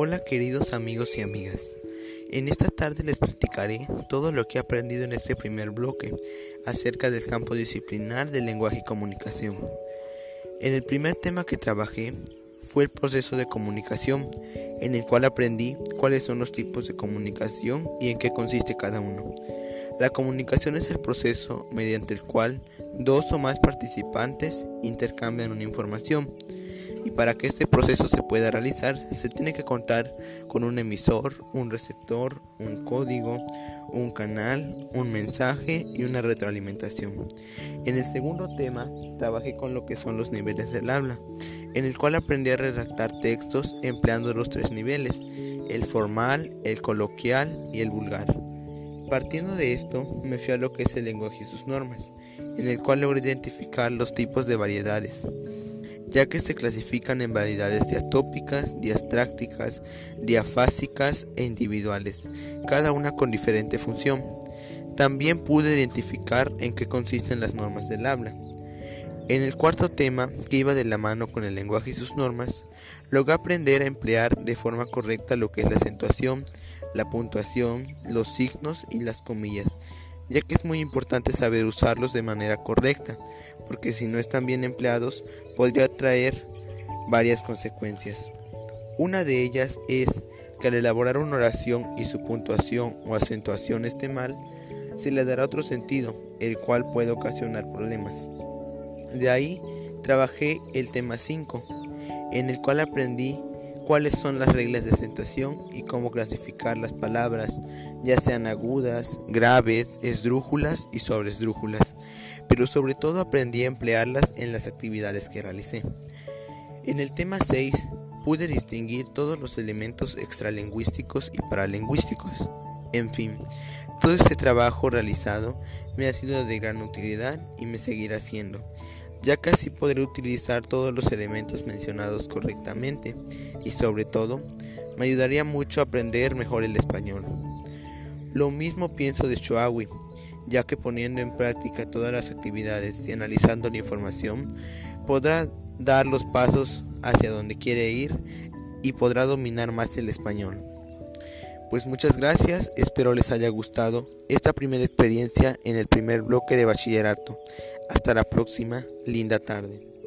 Hola queridos amigos y amigas. En esta tarde les platicaré todo lo que he aprendido en este primer bloque acerca del campo disciplinar del lenguaje y comunicación. En el primer tema que trabajé fue el proceso de comunicación, en el cual aprendí cuáles son los tipos de comunicación y en qué consiste cada uno. La comunicación es el proceso mediante el cual dos o más participantes intercambian una información y para que este proceso se pueda realizar se tiene que contar con un emisor, un receptor, un código, un canal, un mensaje y una retroalimentación. En el segundo tema trabajé con lo que son los niveles del habla, en el cual aprendí a redactar textos empleando los tres niveles, el formal, el coloquial y el vulgar. Partiendo de esto, me fui a lo que es el lenguaje y sus normas, en el cual logré identificar los tipos de variedades, ya que se clasifican en variedades diatópicas, diastrácticas, diafásicas e individuales, cada una con diferente función. También pude identificar en qué consisten las normas del habla. En el cuarto tema, que iba de la mano con el lenguaje y sus normas, logré aprender a emplear de forma correcta lo que es la acentuación, la puntuación, los signos y las comillas, ya que es muy importante saber usarlos de manera correcta, porque si no están bien empleados podría traer varias consecuencias. Una de ellas es que al elaborar una oración y su puntuación o acentuación esté mal, se le dará otro sentido, el cual puede ocasionar problemas. De ahí trabajé el tema 5, en el cual aprendí cuáles son las reglas de acentuación y cómo clasificar las palabras, ya sean agudas, graves, esdrújulas y sobresdrújulas, pero sobre todo aprendí a emplearlas en las actividades que realicé. En el tema 6 pude distinguir todos los elementos extralingüísticos y paralingüísticos. En fin, todo este trabajo realizado me ha sido de gran utilidad y me seguirá siendo, ya que así podré utilizar todos los elementos mencionados correctamente y sobre todo me ayudaría mucho a aprender mejor el español. Lo mismo pienso de Shoawi, ya que poniendo en práctica todas las actividades y analizando la información, podrá dar los pasos hacia donde quiere ir y podrá dominar más el español. Pues muchas gracias, espero les haya gustado esta primera experiencia en el primer bloque de bachillerato. Hasta la próxima, linda tarde.